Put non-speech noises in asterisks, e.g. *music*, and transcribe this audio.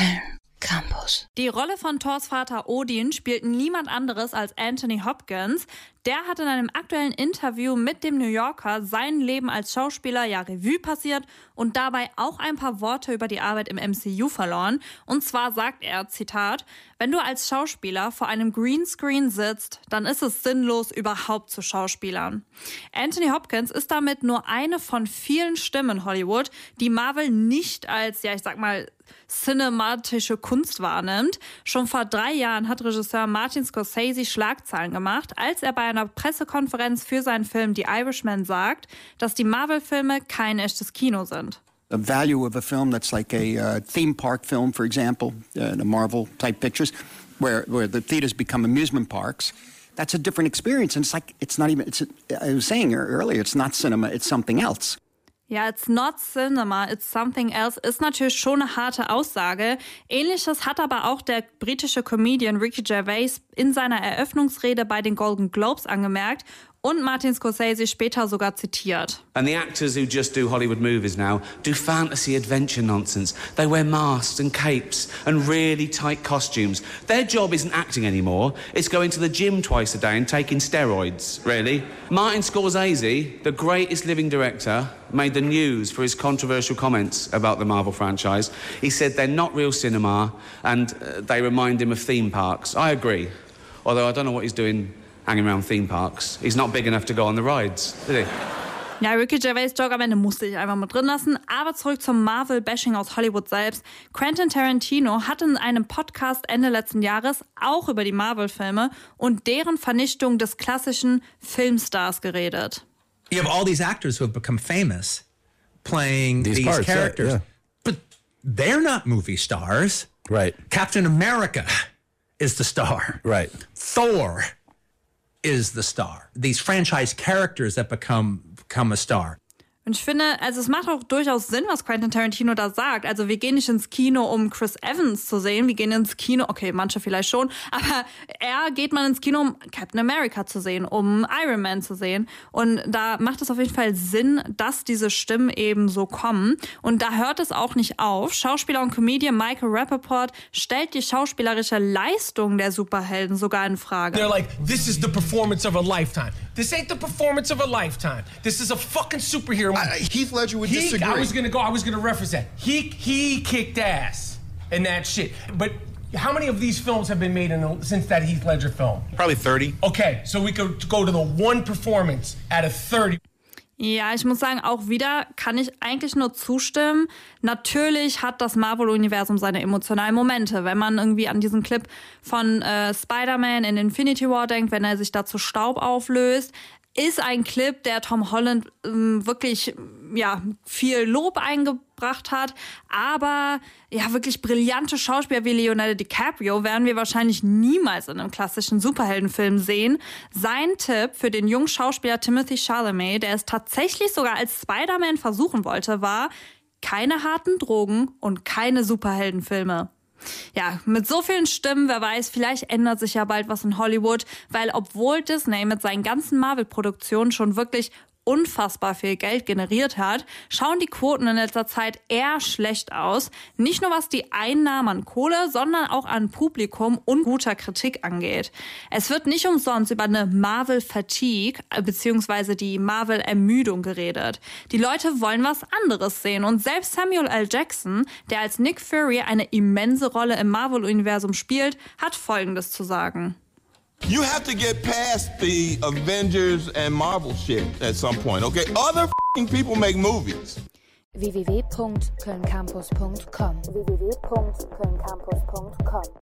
Köln Campus. Die Rolle von Thors Vater Odin spielt niemand anderes als Anthony Hopkins. Der hat in einem aktuellen Interview mit dem New Yorker sein Leben als Schauspieler ja Revue passiert und dabei auch ein paar Worte über die Arbeit im MCU verloren. Und zwar sagt er, Zitat, wenn du als Schauspieler vor einem Greenscreen sitzt, dann ist es sinnlos, überhaupt zu Schauspielern. Anthony Hopkins ist damit nur eine von vielen Stimmen in Hollywood, die Marvel nicht als, ja, ich sag mal, cinematische Kunst wahrnimmt. Schon vor drei Jahren hat Regisseur Martin Scorsese Schlagzeilen gemacht, als er bei einer Pressekonferenz für seinen Film The Irishman sagt, dass die Marvel-Filme kein echtes Kino sind. The value of a film that's like a uh, theme park film, for example, uh, the Marvel type pictures, where, where the theaters become amusement parks. That's a different experience. And it's like, it's not even, it's, I was saying earlier, it's not cinema, it's something else. Ja, it's not cinema, it's something else ist natürlich schon eine harte Aussage. Ähnliches hat aber auch der britische Comedian Ricky Gervais in seiner Eröffnungsrede bei den Golden Globes angemerkt und Martin Scorsese später sogar zitiert. And the actors who just do Hollywood movies now do fantasy adventure nonsense. They wear masks and capes and really tight costumes. Their job isn't acting anymore. It's going to the gym twice a day and taking steroids, really. Martin Scorsese, the greatest living director, made the news for his controversial comments about the Marvel franchise. He said they're not real cinema and uh, they remind him of theme parks. I agree. Although I don't know what he's doing hanging around theme parks. He's not big enough to go on the rides, is he? Ja, Ricky Gervais Joke am Ende musste ich einfach mal drin lassen. Aber zurück zum Marvel-Bashing aus Hollywood selbst. Quentin Tarantino hat in einem Podcast Ende letzten Jahres auch über die Marvel-Filme und deren Vernichtung des klassischen Filmstars geredet. You have all these actors who have become famous playing these, These parts, yeah, characters, yeah. but they're not movie stars. Right. Captain America is the star. Right. Thor is the star. These franchise characters that become become a star. Und ich finde, also es macht auch durchaus Sinn, was Quentin Tarantino da sagt. Also wir gehen nicht ins Kino, um Chris Evans zu sehen. Wir gehen ins Kino, okay, manche vielleicht schon, *laughs* aber er geht mal ins Kino, um Captain America zu sehen, um Iron Man zu sehen. Und da macht es auf jeden Fall Sinn, dass diese Stimmen eben so kommen. Und da hört es auch nicht auf. Schauspieler und Comedian Michael Rappaport stellt die schauspielerische Leistung der Superhelden sogar in Frage. They're like, this is the performance of a lifetime. This ain't the performance of a lifetime. This is a fucking superhero. Movie. Heath Ledger would He- disagree. I was gonna go. I was gonna reference that. He he kicked ass in that shit. But how many of these films have been made in the, since that Heath Ledger film? Probably 30. Okay, so we could go to the one performance out of 30. Ja, ich muss sagen, auch wieder kann ich eigentlich nur zustimmen. Natürlich hat das Marvel-Universum seine emotionalen Momente. Wenn man irgendwie an diesen Clip von äh, Spider-Man in Infinity War denkt, wenn er sich da zu Staub auflöst, ist ein Clip, der Tom Holland ähm, wirklich ja viel Lob eingebracht hat, aber ja wirklich brillante Schauspieler wie Leonardo DiCaprio werden wir wahrscheinlich niemals in einem klassischen Superheldenfilm sehen. Sein Tipp für den jungen Schauspieler Timothy Chalamet, der es tatsächlich sogar als Spider-Man versuchen wollte, war keine harten Drogen und keine Superheldenfilme. Ja, mit so vielen Stimmen, wer weiß, vielleicht ändert sich ja bald was in Hollywood, weil obwohl Disney mit seinen ganzen Marvel-Produktionen schon wirklich unfassbar viel Geld generiert hat, schauen die Quoten in letzter Zeit eher schlecht aus. Nicht nur was die Einnahmen an Kohle, sondern auch an Publikum und guter Kritik angeht. Es wird nicht umsonst über eine Marvel-Fatigue äh, beziehungsweise die Marvel-Ermüdung geredet. Die Leute wollen was anderes sehen und selbst Samuel L. Jackson, der als Nick Fury eine immense Rolle im Marvel-Universum spielt, hat Folgendes zu sagen. You have to get past the Avengers and Marvel shit at some point, okay? Other people make movies. www.kölncampus.com www.kölncampus.com